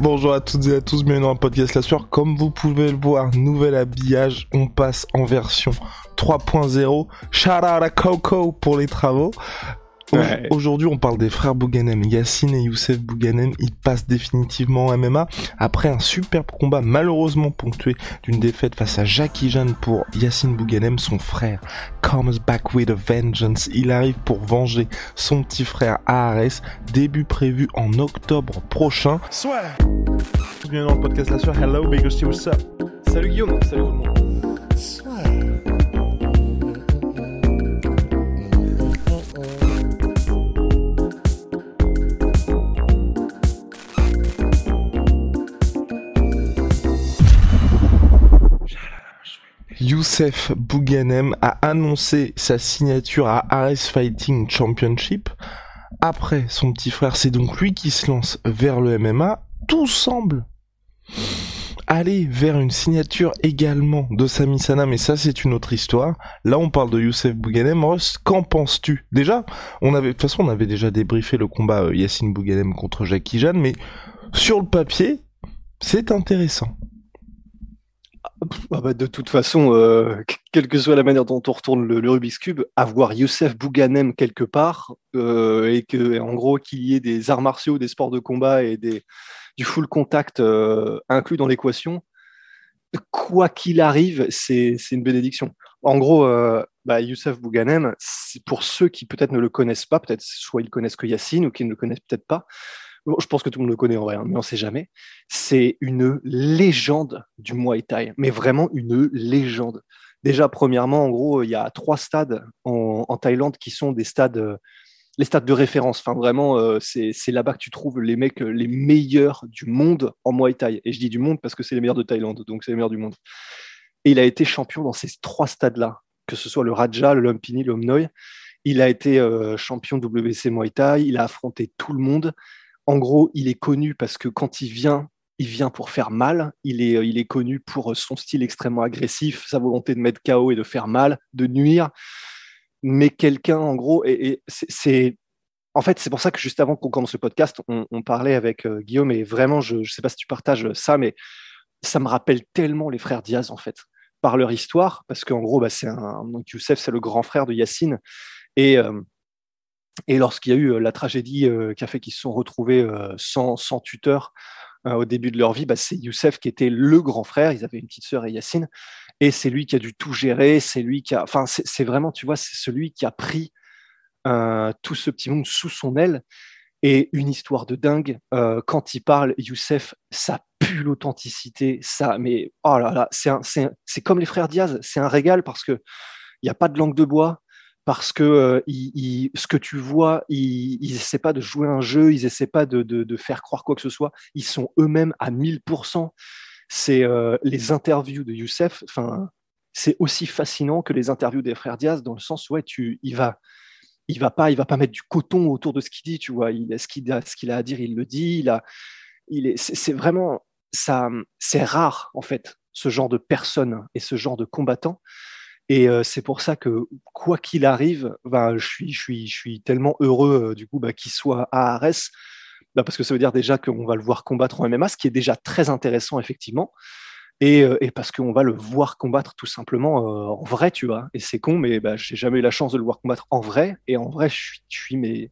Bonjour à toutes et à tous, bienvenue dans le podcast La Sueur. Comme vous pouvez le voir, nouvel habillage, on passe en version 3.0. Shout out à Coco pour les travaux. Ouais. Aujourd'hui, on parle des frères Bouganem. Yacine et Youssef Bouganem, ils passent définitivement en MMA après un superbe combat malheureusement ponctué d'une défaite face à Jackie Jeanne pour Yacine Bouganem, son frère. Comes back with a vengeance. Il arrive pour venger son petit frère ARS. Début prévu en octobre prochain. Soit. Bienvenue dans le podcast La. Hello, Big Rusty, what's up? Salut Guillaume, salut tout le monde. Youssef Bouganem a annoncé sa signature à Ares Fighting Championship. Après son petit frère, c'est donc lui qui se lance vers le MMA. Tout semble aller vers une signature également de Sami Sana, mais ça c'est une autre histoire. Là on parle de Youssef Bouganem. Ross, qu'en penses-tu? Déjà, de toute façon on avait déjà débriefé le combat euh, Yacine Bouganem contre Jackie Jeanne, mais sur le papier, c'est intéressant. Ah bah, de toute façon, euh, quelle que soit la manière dont on retourne le, Rubik's Cube, avoir Youssef Bouganem quelque part, euh, et que en gros qu'il y ait des arts martiaux, des sports de combat et du full contact euh, inclus dans l'équation, quoi qu'il arrive, c'est une bénédiction. En gros, bah, Youssef Bouganem, pour ceux qui peut-être ne le connaissent pas, peut-être soit ils connaissent que Yacine ou qui ne le connaissent peut-être pas, Je pense que tout le monde le connaît en vrai, hein, mais on ne sait jamais. C'est une légende du Muay Thai, mais vraiment une légende. Déjà, premièrement, en gros, il y a trois stades en, Thaïlande qui sont des stades, euh, les stades de référence. Enfin, vraiment, euh, c'est là-bas que tu trouves les mecs euh, les meilleurs du monde en Muay Thai. Et je dis du monde parce que c'est les meilleurs de Thaïlande, donc c'est les meilleurs du monde. Et il a été champion dans ces trois stades-là, que ce soit le Raja, le Lumpini, le Omnoy. Il a été champion WC Muay Thai, il a affronté tout le monde. En gros, il est connu parce que quand il vient, il vient pour faire mal. Il est, il est connu pour son style extrêmement agressif, sa volonté de mettre KO et de faire mal, de nuire. Mais quelqu'un, en gros, et, c'est-. En fait, c'est pour ça que juste avant qu'on commence le podcast, on, parlait avec euh, Guillaume et vraiment, je ne sais pas si tu partages ça, mais ça me rappelle tellement les frères Diaz, en fait, par leur histoire, parce qu'en gros, bah, c'est un. Youssef, c'est le grand frère de Yacine. Et. euh, et lorsqu'il y a eu euh, la tragédie euh, qui a fait qu'ils se sont retrouvés euh, sans, tuteur au début de leur vie, bah, c'est Youssef qui était le grand frère. Ils avaient une petite sœur et Yacine. Et c'est lui qui a dû tout gérer. C'est lui qui a. Enfin, c'est vraiment, tu vois, c'est celui qui a pris tout ce petit monde sous son aile. Et une histoire de dingue. Quand il parle, Youssef, ça pue l'authenticité. Ça, mais oh là là, c'est comme les frères Diaz. C'est un régal parce que il n'y a pas de langue de bois parce que euh, il- il- ce que tu vois, ils ils essaient pas de jouer un jeu, ils essaient pas de, faire croire quoi que ce soit. Ils sont eux-mêmes à 1000%. C'est euh, les interviews de Youssef. C'est aussi fascinant que les interviews des frères Diaz dans le sens où ouais, il va, il va pas, il va pas mettre du coton autour de ce qu'il dit. Tu vois, ce qu'il a, ce qu'il a à dire, il le dit. Il a, il est, c'est vraiment ça, c'est rare en fait ce genre de personne et ce genre de combattant. Et euh, c'est pour ça que quoi qu'il arrive, ben, je, suis, je, suis, je suis tellement heureux du coup bah, qu'il soit à Arès, bah, parce que ça veut dire déjà qu'on va le voir combattre en MMA, ce qui est déjà très intéressant effectivement, et, euh, et parce qu'on va le voir combattre tout simplement en vrai, tu vois. Et c'est con, mais bah, j'ai jamais eu la chance de le voir combattre en vrai, et en vrai, je suis, je suis, mais,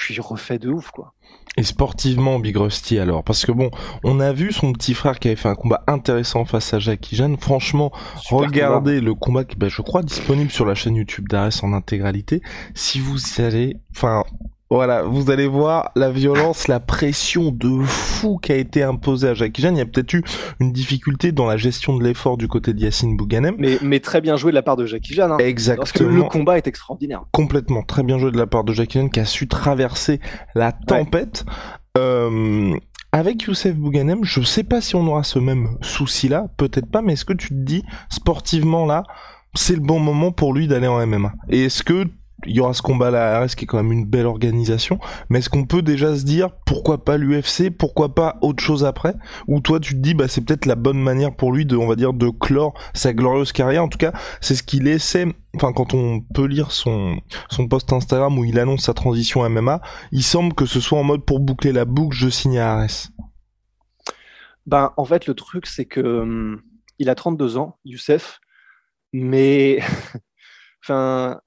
je suis refait de ouf, quoi. Et sportivement, Big Rusty alors Parce que bon, on a vu son petit frère qui avait fait un combat intéressant face à Jackie Jeanne. Franchement, Super regardez le combat qui, ben, je crois, disponible sur la chaîne YouTube d'Ares en intégralité. Si vous y allez, enfin, voilà, vous allez voir la violence, la pression de fou qui a été imposée à Jackie Jeanne. Il y a peut-être eu une difficulté dans la gestion de l'effort du côté de Yacine Bouganem. Mais, mais très bien joué de la part de Jackie Jeanne. Hein, parce que Exactement. le combat est extraordinaire. complètement très bien joué de la part de Jackie Chan qui a su traverser la tempête. Euh, avec Youssef Bouganem, je sais pas si on aura ce même souci-là, peut-être pas, mais est-ce que tu te dis, sportivement là, c'est le bon moment pour lui d'aller en MMA Et est-ce que il y aura ce combat là à RS qui est quand même une belle organisation, mais est-ce qu'on peut déjà se dire pourquoi pas l'UFC, pourquoi pas autre chose après? Ou toi tu te dis bah c'est peut-être la bonne manière pour lui de on va dire de clore sa glorieuse carrière. En tout cas, c'est ce qu'il essaie. Enfin, quand on peut lire son son post Instagram où il annonce sa transition MMA, il semble que ce soit en mode pour boucler la boucle, je signe à Ares. Ben en fait le truc c'est que hum, il a 32 ans, Youssef, mais enfin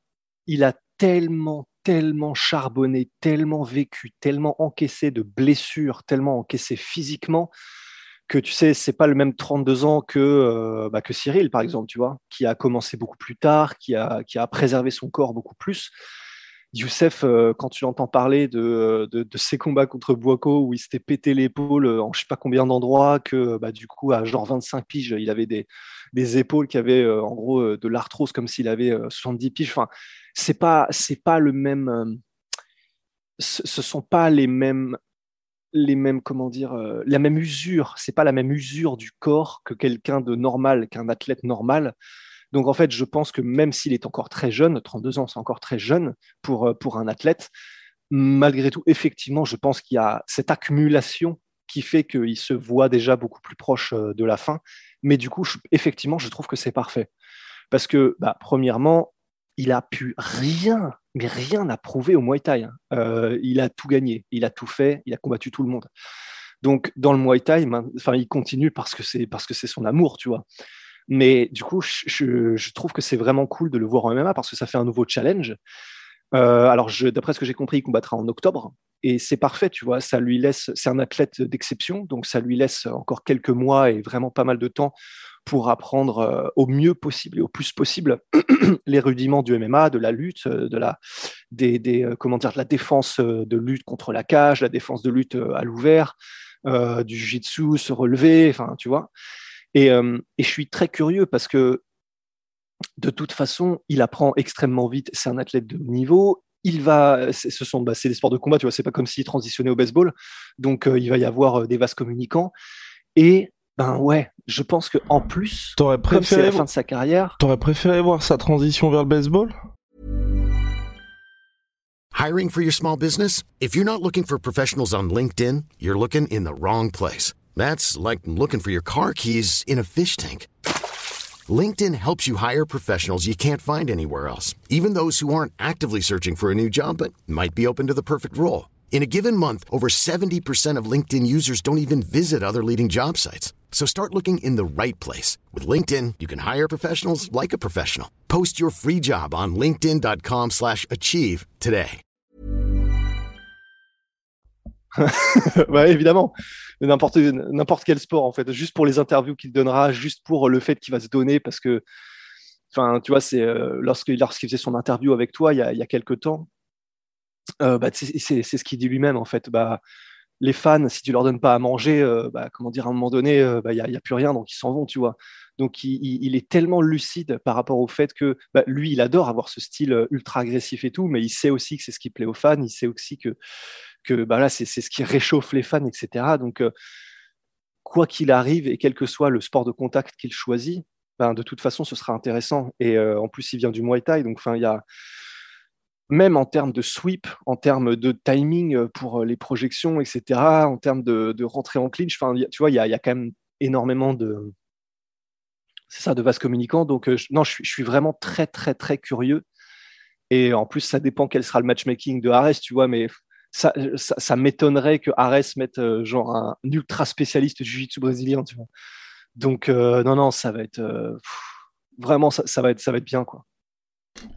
il a tellement, tellement charbonné, tellement vécu, tellement encaissé de blessures, tellement encaissé physiquement que tu sais, c'est pas le même 32 ans que, euh, bah, que Cyril, par exemple, tu vois, qui a commencé beaucoup plus tard, qui a, qui a préservé son corps beaucoup plus. Youssef, euh, quand tu l'entends parler de, de, ses combats contre Boaco, où il s'était pété l'épaule en je sais pas combien d'endroits, que bah, du coup, à genre 25 piges, il avait des, des épaules qui avaient euh, en gros de l'arthrose comme s'il avait 70 piges. C'est pas c'est pas le même euh, ce sont pas les mêmes les mêmes comment dire euh, la même usure. C'est pas la même usure du corps que quelqu'un de normal qu'un athlète normal. Donc en fait je pense que même s'il est encore très jeune 32 ans c'est encore très jeune pour euh, pour un athlète malgré tout effectivement je pense qu'il y a cette accumulation qui fait qu'il se voit déjà beaucoup plus proche de la fin. Mais du coup effectivement je trouve que c'est parfait. Parce que bah, premièrement il a pu rien, mais rien à prouver au Muay Thai. Hein. Euh, il a tout gagné, il a tout fait, il a combattu tout le monde. Donc dans le Muay Thai, enfin il continue parce que c'est parce que c'est son amour, tu vois. Mais du coup, je, trouve que c'est vraiment cool de le voir en MMA parce que ça fait un nouveau challenge. Euh, alors, d'après ce que j'ai compris, il combattra en octobre et c'est parfait, tu vois. Ça lui laisse, c'est un athlète d'exception, donc ça lui laisse encore quelques mois et vraiment pas mal de temps pour apprendre euh, au mieux possible et au plus possible les rudiments du MMA, de la lutte, euh, de la, des, euh, comment dire, de la défense de lutte contre la cage, la défense de lutte à l'ouvert, du jiu-jitsu, se relever, enfin, tu vois. Et, et, je suis très curieux parce que de toute façon, il apprend extrêmement vite. C'est un athlète de haut niveau. Il va, ce sont, bah, c'est des sports de combat, tu vois. C'est pas comme s'il transitionnait au baseball. Donc, il va y avoir des vases communicants. Et ben ouais, je pense que en plus, t'aurais préféré la fin de sa carrière. T'aurais préféré voir sa transition vers le baseball? Hiring for your small business? If you're not looking for professionals on LinkedIn, you're looking in the wrong place. That's like looking for your car keys in a fish tank. LinkedIn helps you hire professionals you can't find anywhere else, even those who aren't actively searching for a new job but might be open to the perfect role. In a given month, over 70% of LinkedIn users don't even visit other leading job sites. So start looking in the right place. With LinkedIn, you can hire professionals like a professional. Post your free job on linkedin.com slash achieve today. ouais, évidemment. N'importe, quel sport, en fait. Juste pour les interviews qu'il donnera, juste pour le fait qu'il va se donner, parce que, enfin, tu vois, c'est euh, lorsqu'il, faisait son interview avec toi il y a, il quelques temps, euh, bah, c'est ce qu'il dit lui-même, en fait. Bah, les fans, si tu leur donnes pas à manger, euh, bah, comment dire, à un moment donné, il euh, n'y bah, a, plus rien, donc ils s'en vont, tu vois. Donc il, est tellement lucide par rapport au fait que bah, lui, il adore avoir ce style euh, ultra agressif et tout, mais il sait aussi que c'est ce qui plaît aux fans, il sait aussi que, que bah, là, c'est ce qui réchauffe les fans, etc. Donc, quoi qu'il arrive, et quel que soit le sport de contact qu'il choisit, ben, de toute façon, ce sera intéressant. Et en plus, il vient du Muay Thai, donc il y a même en termes de sweep, en termes de timing euh, pour euh, les projections, etc., en termes de, rentrée en clinch, tu vois, il y a, quand même énormément de, c'est ça, de vases communicants. Donc, euh, non, je suis, vraiment très, très, très curieux. Et en plus, ça dépend quel sera le matchmaking de Ares, tu vois, mais ça, m'étonnerait que Ares mette genre un, ultra spécialiste du jiu-jitsu brésilien. Donc, non, non, ça va être vraiment, ça, ça, va être, ça va être bien, quoi.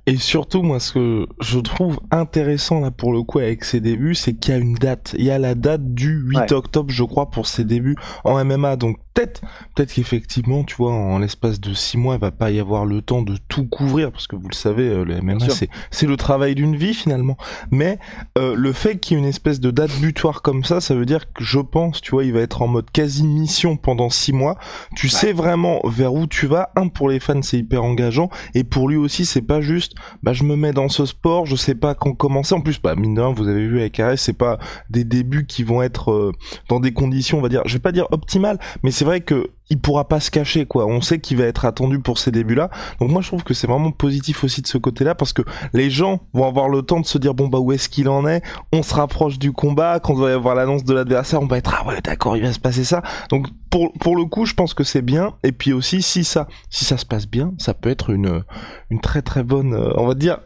Et surtout, moi, ce que je trouve intéressant là pour le coup avec ses débuts, c'est qu'il y a une date. Il y a la date du 8 octobre, je crois, pour ses débuts en MMA. Donc peut-être, peut-être qu'effectivement, tu vois, en l'espace de six mois, il va pas y avoir le temps de tout couvrir, parce que vous le savez, euh, le MMA, c'est, c'est le travail d'une vie finalement. Mais euh, le fait qu'il y ait une espèce de date butoir comme ça, ça veut dire que je pense, tu vois, il va être en mode quasi mission pendant six mois. Tu sais vraiment vers où tu vas. Un pour les fans, c'est hyper engageant, et pour lui aussi, c'est pas juste, bah je me mets dans ce sport, je sais pas quand commencer. En plus, bah mine de rien, vous avez vu avec RS, c'est pas des débuts qui vont être euh, dans des conditions, on va dire, je vais pas dire optimales, mais c'est vrai que il pourra pas se cacher quoi. On sait qu'il va être attendu pour ces débuts-là. Donc moi je trouve que c'est vraiment positif aussi de ce côté-là parce que les gens vont avoir le temps de se dire bon bah où est-ce qu'il en est? On se rapproche du combat, quand on va y avoir l'annonce de l'adversaire, on va être ah ouais d'accord il va se passer ça. Donc pour pour le coup je pense que c'est bien. Et puis aussi si ça si ça se passe bien, ça peut être une une très très bonne euh, on va dire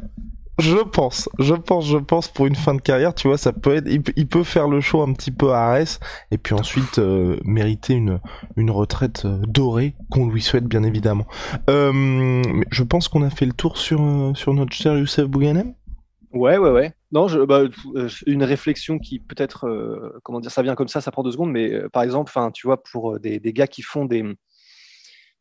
je pense, je pense, je pense pour une fin de carrière, tu vois, ça peut être, il, peut faire le show un petit peu à Arès et puis ensuite euh, mériter une une retraite euh, dorée qu'on lui souhaite bien évidemment. Euh, je pense qu'on a fait le tour sur sur notre cher Youssef Bouganem. Ouais, ouais, ouais. Non, bah, une réflexion qui peut-être, comment dire, ça vient comme ça, ça prend deux secondes, mais par exemple, tu vois, pour des gars qui font des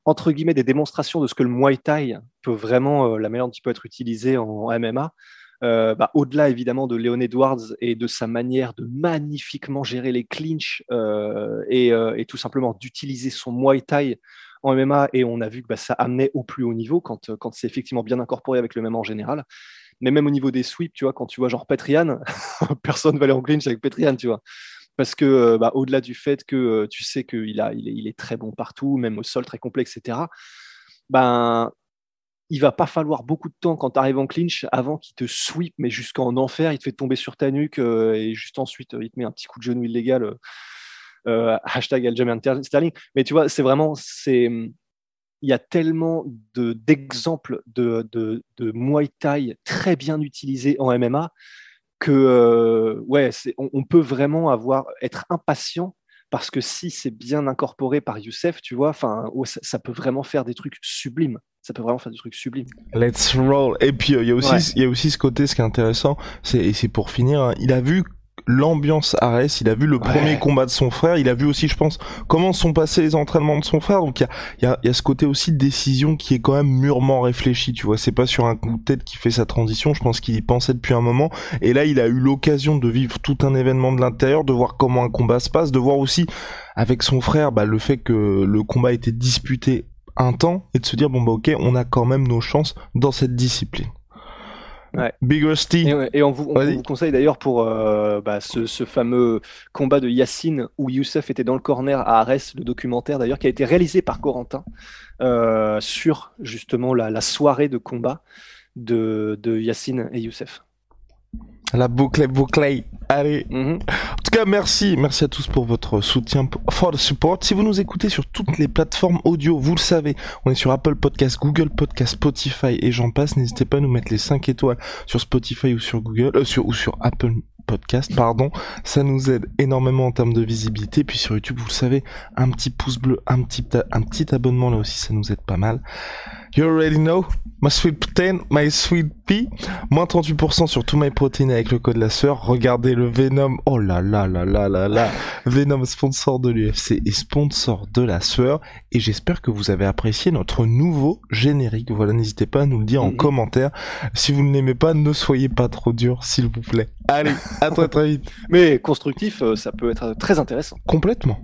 entre guillemets des démonstrations de ce que le Muay Thai peut vraiment, euh, la manière peut être utilisé en MMA. Euh, bah, au-delà évidemment de Léon Edwards et de sa manière de magnifiquement gérer les clinches euh, et, tout simplement d'utiliser son Muay Thai en MMA, et on a vu que bah, ça amenait au plus haut niveau quand, quand c'est effectivement bien incorporé avec le MMA en général. Mais même au niveau des sweeps, tu vois, quand tu vois genre Petrian, personne ne va aller en clinch avec Petrian, tu vois parce que euh, bah, au-delà du fait que euh, tu sais qu'il est, très bon partout, même au sol très complexe, etc. Ben, il va pas falloir beaucoup de temps quand tu arrives en clinch avant qu'il te sweep, mais jusqu'en enfer, il te fait tomber sur ta nuque euh, et juste ensuite il te met un petit coup de genou illégal. hashtag Aljamain Sterling. Mais tu vois, c'est vraiment, c'est, il y a tellement de, d'exemples de, de, de Muay Thai très bien utilisés en MMA que euh, ouais, on, peut vraiment avoir être impatient parce que si c'est bien incorporé par Youssef, tu vois, enfin, ça, peut vraiment faire des trucs sublimes. Ça peut vraiment faire des trucs sublimes. Let's roll. Et puis euh, il y a aussi, il y a aussi ce côté, ce qui est intéressant, c'est et c'est pour finir, hein, il a vu l'ambiance Ares, il a vu le premier combat de son frère, il a vu aussi, je pense, comment sont passés les entraînements de son frère. Donc il y a, y, a, y a, ce côté aussi de décision qui est quand même mûrement réfléchi. Tu vois, c'est pas sur un coup de tête qui fait sa transition. Je pense qu'il y pensait depuis un moment. Et là, il a eu l'occasion de vivre tout un événement de l'intérieur, de voir comment un combat se passe, de voir aussi avec son frère bah, le fait que le combat était disputé un temps et de se dire bon bah ok, on a quand même nos chances dans cette discipline. Big Rusty. Et, on, vous, conseille d'ailleurs pour euh, bah, ce, fameux combat de Yacine où Youssef était dans le corner à Arès, le documentaire d'ailleurs qui a été réalisé par Corentin euh, sur justement la, soirée de combat de, de Yacine et Youssef. La boucle est bouclée. Allez. Mhm. En tout cas, merci. Merci à tous pour votre soutien, for the support. Si vous nous écoutez sur toutes les plateformes audio, vous le savez, on est sur Apple Podcast, Google Podcast, Spotify et j'en passe. N'hésitez pas à nous mettre les 5 étoiles sur Spotify ou sur Google, euh, sur, ou sur Apple podcast, pardon. Ça nous aide énormément en termes de visibilité. Puis sur YouTube, vous le savez, un petit pouce bleu, un petit, un petit abonnement là aussi, ça nous aide pas mal. You already know, my sweet protein, my sweet pea. Moins 38% sur tout my protein avec le code la sœur. Regardez le Venom. Oh là là là là là là. Venom sponsor de l'UFC et sponsor de la sueur. Et j'espère que vous avez apprécié notre nouveau générique. Voilà, n'hésitez pas à nous le dire en mhm. commentaire. Si vous ne l'aimez pas, ne soyez pas trop dur, s'il vous plaît. Allez, à très très vite. Mais constructif, euh, ça peut être très intéressant. Complètement.